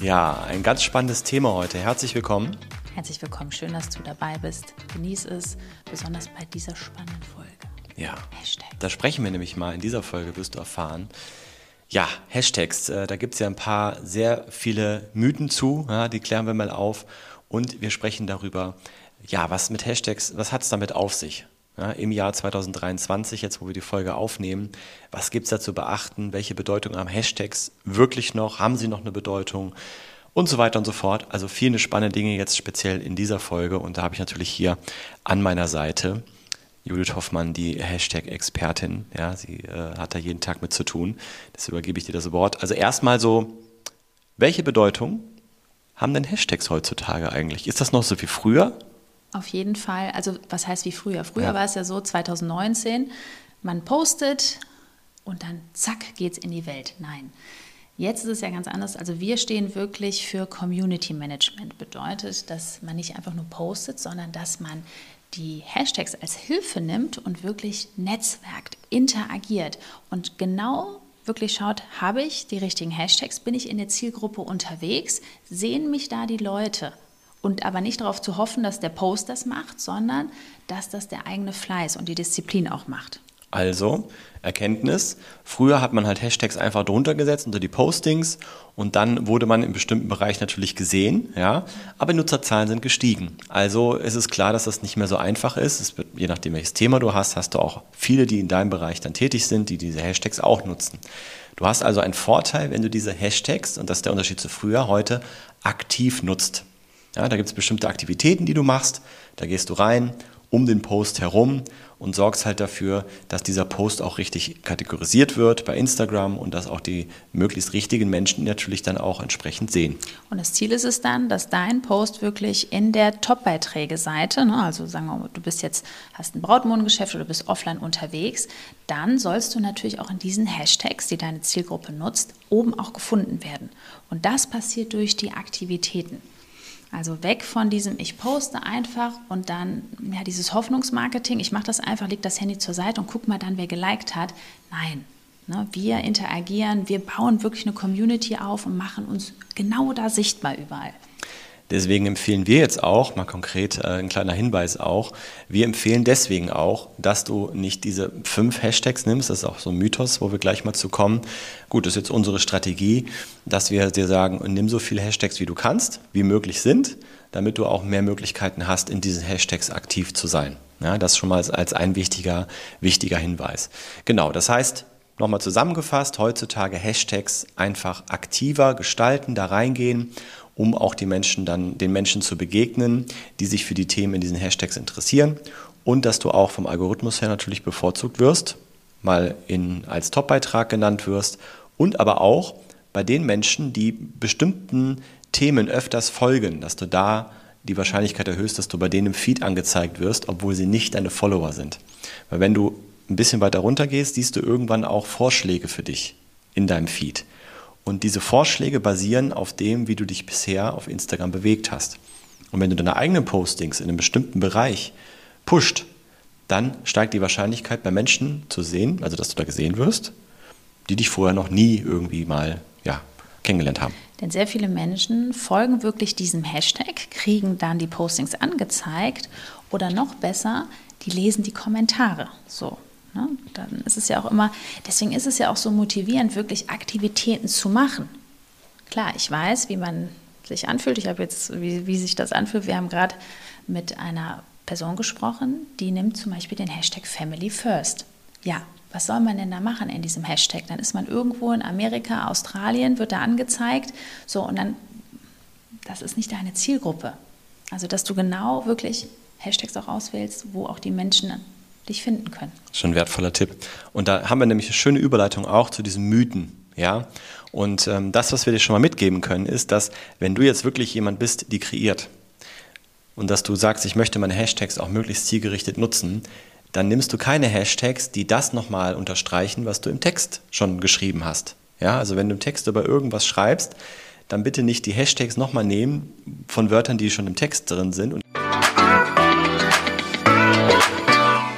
Ja, ein ganz spannendes Thema heute. Herzlich willkommen. Herzlich willkommen. Schön, dass du dabei bist. Genieß es, besonders bei dieser spannenden Folge. Ja. Hashtag. Da sprechen wir nämlich mal in dieser Folge, wirst du erfahren. Ja, Hashtags. Äh, da gibt es ja ein paar sehr viele Mythen zu. Ja, die klären wir mal auf. Und wir sprechen darüber, ja, was mit Hashtags, was hat es damit auf sich? Ja, Im Jahr 2023, jetzt wo wir die Folge aufnehmen, was gibt es da zu beachten? Welche Bedeutung haben Hashtags wirklich noch? Haben sie noch eine Bedeutung? Und so weiter und so fort. Also viele spannende Dinge jetzt speziell in dieser Folge. Und da habe ich natürlich hier an meiner Seite Judith Hoffmann, die Hashtag-Expertin. Ja, sie äh, hat da jeden Tag mit zu tun. Deshalb übergebe ich dir das Wort. Also erstmal so, welche Bedeutung haben denn Hashtags heutzutage eigentlich? Ist das noch so wie früher? Auf jeden Fall. Also was heißt wie früher? Früher ja. war es ja so, 2019, man postet und dann zack geht's in die Welt. Nein. Jetzt ist es ja ganz anders. Also wir stehen wirklich für Community Management. Bedeutet, dass man nicht einfach nur postet, sondern dass man die Hashtags als Hilfe nimmt und wirklich netzwerkt, interagiert und genau wirklich schaut, habe ich die richtigen Hashtags, bin ich in der Zielgruppe unterwegs, sehen mich da die Leute und aber nicht darauf zu hoffen, dass der Post das macht, sondern dass das der eigene Fleiß und die Disziplin auch macht. Also, Erkenntnis, früher hat man halt Hashtags einfach drunter gesetzt unter die Postings und dann wurde man im bestimmten Bereich natürlich gesehen, ja, aber Nutzerzahlen sind gestiegen. Also ist es klar, dass das nicht mehr so einfach ist. Wird, je nachdem, welches Thema du hast, hast du auch viele, die in deinem Bereich dann tätig sind, die diese Hashtags auch nutzen. Du hast also einen Vorteil, wenn du diese Hashtags, und das ist der Unterschied zu früher, heute aktiv nutzt. Ja, da gibt es bestimmte Aktivitäten, die du machst. Da gehst du rein um den Post herum und sorgst halt dafür, dass dieser Post auch richtig kategorisiert wird bei Instagram und dass auch die möglichst richtigen Menschen natürlich dann auch entsprechend sehen. Und das Ziel ist es dann, dass dein Post wirklich in der Top-Beiträge-Seite, ne, also sagen wir mal, du bist jetzt, hast ein Brautmodengeschäft oder bist offline unterwegs, dann sollst du natürlich auch in diesen Hashtags, die deine Zielgruppe nutzt, oben auch gefunden werden. Und das passiert durch die Aktivitäten. Also weg von diesem, ich poste einfach und dann ja, dieses Hoffnungsmarketing, ich mache das einfach, leg das Handy zur Seite und guck mal dann, wer geliked hat. Nein, ne, wir interagieren, wir bauen wirklich eine Community auf und machen uns genau da sichtbar überall. Deswegen empfehlen wir jetzt auch, mal konkret äh, ein kleiner Hinweis auch, wir empfehlen deswegen auch, dass du nicht diese fünf Hashtags nimmst, das ist auch so ein Mythos, wo wir gleich mal zu kommen. Gut, das ist jetzt unsere Strategie, dass wir dir sagen, nimm so viele Hashtags, wie du kannst, wie möglich sind, damit du auch mehr Möglichkeiten hast, in diesen Hashtags aktiv zu sein. Ja, das schon mal als, als ein wichtiger, wichtiger Hinweis. Genau, das heißt, Nochmal zusammengefasst, heutzutage Hashtags einfach aktiver gestalten, da reingehen um auch die Menschen dann, den Menschen zu begegnen, die sich für die Themen in diesen Hashtags interessieren und dass du auch vom Algorithmus her natürlich bevorzugt wirst, mal in, als Top-Beitrag genannt wirst und aber auch bei den Menschen, die bestimmten Themen öfters folgen, dass du da die Wahrscheinlichkeit erhöhst, dass du bei denen im Feed angezeigt wirst, obwohl sie nicht deine Follower sind. Weil wenn du ein bisschen weiter runter gehst, siehst du irgendwann auch Vorschläge für dich in deinem Feed. Und diese Vorschläge basieren auf dem, wie du dich bisher auf Instagram bewegt hast. Und wenn du deine eigenen Postings in einem bestimmten Bereich pusht, dann steigt die Wahrscheinlichkeit bei Menschen zu sehen, also dass du da gesehen wirst, die dich vorher noch nie irgendwie mal ja, kennengelernt haben. Denn sehr viele Menschen folgen wirklich diesem Hashtag, kriegen dann die Postings angezeigt oder noch besser, die lesen die Kommentare. So, Ne? Dann ist es ja auch immer, deswegen ist es ja auch so motivierend, wirklich Aktivitäten zu machen. Klar, ich weiß, wie man sich anfühlt. Ich habe jetzt, wie, wie sich das anfühlt. Wir haben gerade mit einer Person gesprochen, die nimmt zum Beispiel den Hashtag Family First. Ja, was soll man denn da machen in diesem Hashtag? Dann ist man irgendwo in Amerika, Australien, wird da angezeigt. So, und dann, das ist nicht deine Zielgruppe. Also, dass du genau wirklich Hashtags auch auswählst, wo auch die Menschen dich finden können. Schon ein wertvoller Tipp. Und da haben wir nämlich eine schöne Überleitung auch zu diesen Mythen. Ja? Und ähm, das, was wir dir schon mal mitgeben können, ist, dass wenn du jetzt wirklich jemand bist, die kreiert, und dass du sagst, ich möchte meine Hashtags auch möglichst zielgerichtet nutzen, dann nimmst du keine Hashtags, die das nochmal unterstreichen, was du im Text schon geschrieben hast. Ja, also wenn du im Text über irgendwas schreibst, dann bitte nicht die Hashtags nochmal nehmen von Wörtern, die schon im Text drin sind.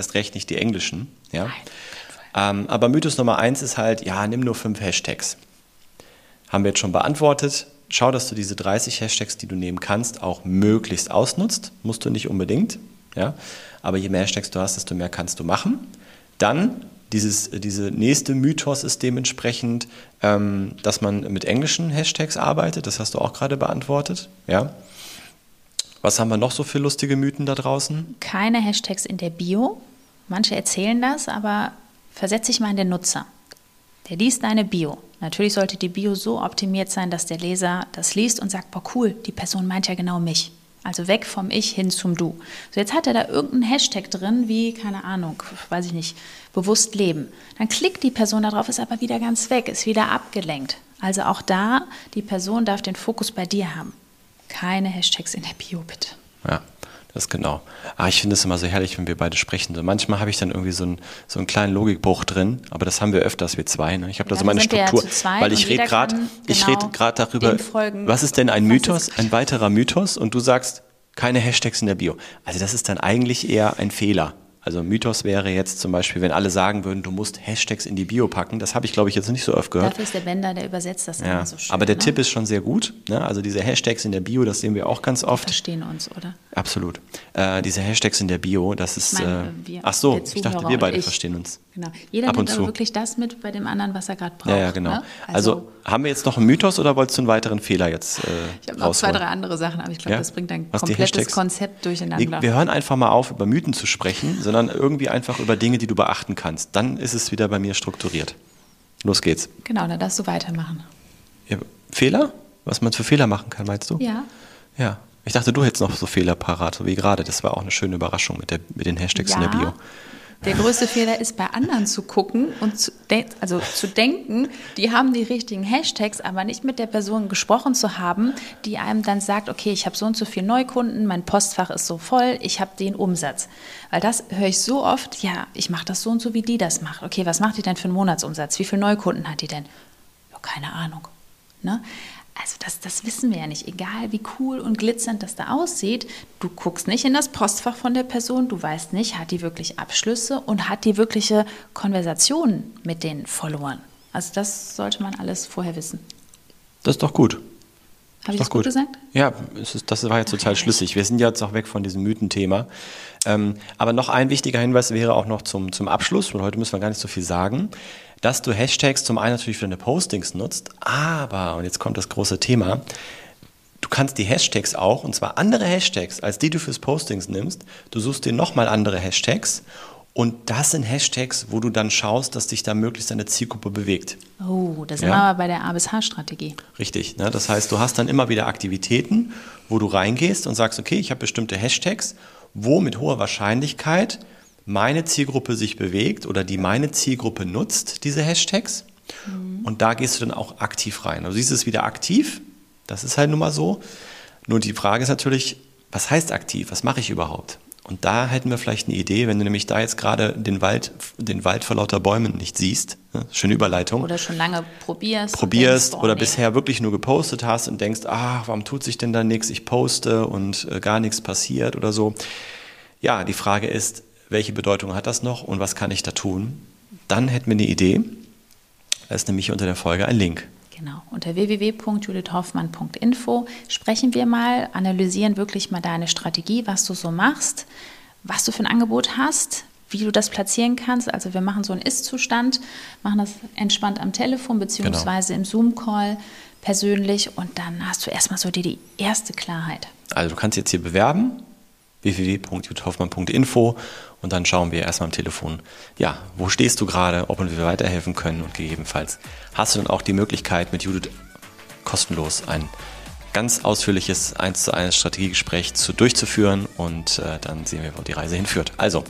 Erst recht nicht die englischen. Ja? Ähm, aber Mythos Nummer eins ist halt, ja, nimm nur fünf Hashtags. Haben wir jetzt schon beantwortet. Schau, dass du diese 30 Hashtags, die du nehmen kannst, auch möglichst ausnutzt. Musst du nicht unbedingt. Ja? Aber je mehr Hashtags du hast, desto mehr kannst du machen. Dann dieses, diese nächste Mythos ist dementsprechend, ähm, dass man mit englischen Hashtags arbeitet. Das hast du auch gerade beantwortet. Ja? Was haben wir noch so für lustige Mythen da draußen? Keine Hashtags in der Bio. Manche erzählen das, aber versetz dich mal in den Nutzer. Der liest deine Bio. Natürlich sollte die Bio so optimiert sein, dass der Leser das liest und sagt, boah cool, die Person meint ja genau mich. Also weg vom Ich hin zum Du. So, jetzt hat er da irgendeinen Hashtag drin, wie, keine Ahnung, weiß ich nicht, bewusst leben. Dann klickt die Person darauf, ist aber wieder ganz weg, ist wieder abgelenkt. Also auch da, die Person darf den Fokus bei dir haben. Keine Hashtags in der Bio, bitte. Ja, das ist genau. Ah, ich finde es immer so herrlich, wenn wir beide sprechen. So, manchmal habe ich dann irgendwie so, ein, so einen kleinen Logikbruch drin, aber das haben wir öfters, wir zwei. Ne? Ich habe da so meine Struktur, ja weil ich rede gerade genau red darüber, was ist denn ein Mythos, ein weiterer Mythos und du sagst, keine Hashtags in der Bio. Also das ist dann eigentlich eher ein Fehler. Also Mythos wäre jetzt zum Beispiel, wenn alle sagen würden, du musst Hashtags in die Bio packen. Das habe ich, glaube ich, jetzt nicht so oft gehört. Dafür ist der Bender, der übersetzt das ja. immer so schön. Aber der ne? Tipp ist schon sehr gut. Ne? Also diese Hashtags in der Bio, das sehen wir auch ganz oft. Wir verstehen uns, oder? Absolut. Äh, diese Hashtags in der Bio, das ist. Meine, äh, wir, ach so, ich dachte, wir beide verstehen uns. Genau. Jeder Ab nimmt aber wirklich das mit bei dem anderen, was er gerade braucht. Ja, ja, genau. Ne? Also, also, haben wir jetzt noch einen Mythos oder wolltest du einen weiteren Fehler jetzt äh, Ich habe noch zwei, drei andere Sachen, aber ich glaube, Ja? das bringt ein Was, komplettes? Konzept durcheinander. Wir, wir hören einfach mal auf, über Mythen zu sprechen, sondern irgendwie einfach über Dinge, die du beachten kannst. Dann ist es wieder bei mir strukturiert. Los geht's. genau, dann darfst du weitermachen. Ja, Fehler? Was man für Fehler machen kann, meinst du? Ja. Ja. Ich dachte, du hättest noch so Fehler parat, so wie gerade. Das war auch eine schöne Überraschung mit, der, mit den Hashtags in der Bio. Der größte Fehler ist, bei anderen zu gucken und zu, also zu denken, die haben die richtigen Hashtags, aber nicht mit der Person gesprochen zu haben, die einem dann sagt, okay, ich habe so und so viele Neukunden, mein Postfach ist so voll, ich habe den Umsatz. Weil das höre ich so oft, ja, ich mache das so und so, wie die das macht. Okay, was macht die denn für einen Monatsumsatz? Wie viele Neukunden hat die denn? Ja, keine Ahnung. Ne? Also das, das wissen wir ja nicht. Egal wie cool und glitzernd das da aussieht, du guckst nicht in das Postfach von der Person, du weißt nicht, hat die wirklich Abschlüsse und hat die wirkliche Konversationen mit den Followern. Also das sollte man alles vorher wissen. Das ist doch gut. Habe ich das gut gesagt? Ja, ist, das war jetzt total schlüssig. Wir sind jetzt auch weg von diesem Mythenthema. Ähm, aber noch ein wichtiger Hinweis wäre auch noch zum, zum Abschluss, und heute müssen wir gar nicht so viel sagen, dass du Hashtags zum einen natürlich für deine Postings nutzt, aber, und jetzt kommt das große Thema, du kannst die Hashtags auch, und zwar andere Hashtags, als die du fürs Postings nimmst, du suchst dir nochmal andere Hashtags und das sind Hashtags, wo du dann schaust, dass dich da möglichst deine Zielgruppe bewegt. Oh, da sind Ja. wir aber bei der A bis H-Strategie. Richtig. Ne? Das heißt, du hast dann immer wieder Aktivitäten, wo du reingehst und sagst, okay, ich habe bestimmte Hashtags, wo mit hoher Wahrscheinlichkeit meine Zielgruppe sich bewegt oder die meine Zielgruppe nutzt, diese Hashtags. Und da gehst du dann auch aktiv rein. Also siehst du es wieder aktiv, das ist halt nun mal so. Nur die Frage ist natürlich, was heißt aktiv? Was mache ich überhaupt? Und da hätten wir vielleicht eine Idee, wenn du nämlich da jetzt gerade den Wald, den Wald vor lauter Bäumen nicht siehst. Ne? Schöne Überleitung Oder schon lange probierst. probierst denkst, oder nee. bisher wirklich nur gepostet hast und denkst, ah, warum tut sich denn da nichts? Ich poste und äh, gar nichts passiert oder so. Ja, die Frage ist, welche Bedeutung hat das noch und was kann ich da tun? Dann hätten wir eine Idee. Da ist nämlich unter der Folge ein Link. Genau. Unter www.judithhoffmann.info sprechen wir mal, analysieren wirklich mal deine Strategie, was du so machst, was du für ein Angebot hast, wie du das platzieren kannst. Also wir machen so einen Ist-Zustand, machen das entspannt am Telefon beziehungsweise im Zoom-Call persönlich und dann hast du erstmal so die, die erste Klarheit. Also du kannst jetzt hier bewerben www.judithhoffmann.info und dann schauen wir erstmal am Telefon, ja, wo stehst du gerade, ob wir weiterhelfen können und gegebenenfalls hast du dann auch die Möglichkeit, mit Judith kostenlos ein ganz ausführliches 1 zu 1 Strategiegespräch zu, durchzuführen und äh, dann sehen wir, wo die Reise hinführt. Also,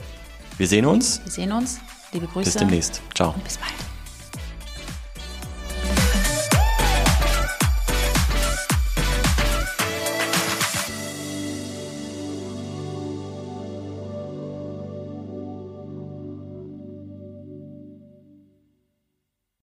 wir sehen uns. Wir sehen uns. Liebe Grüße. Bis demnächst. Ciao. Und bis bald.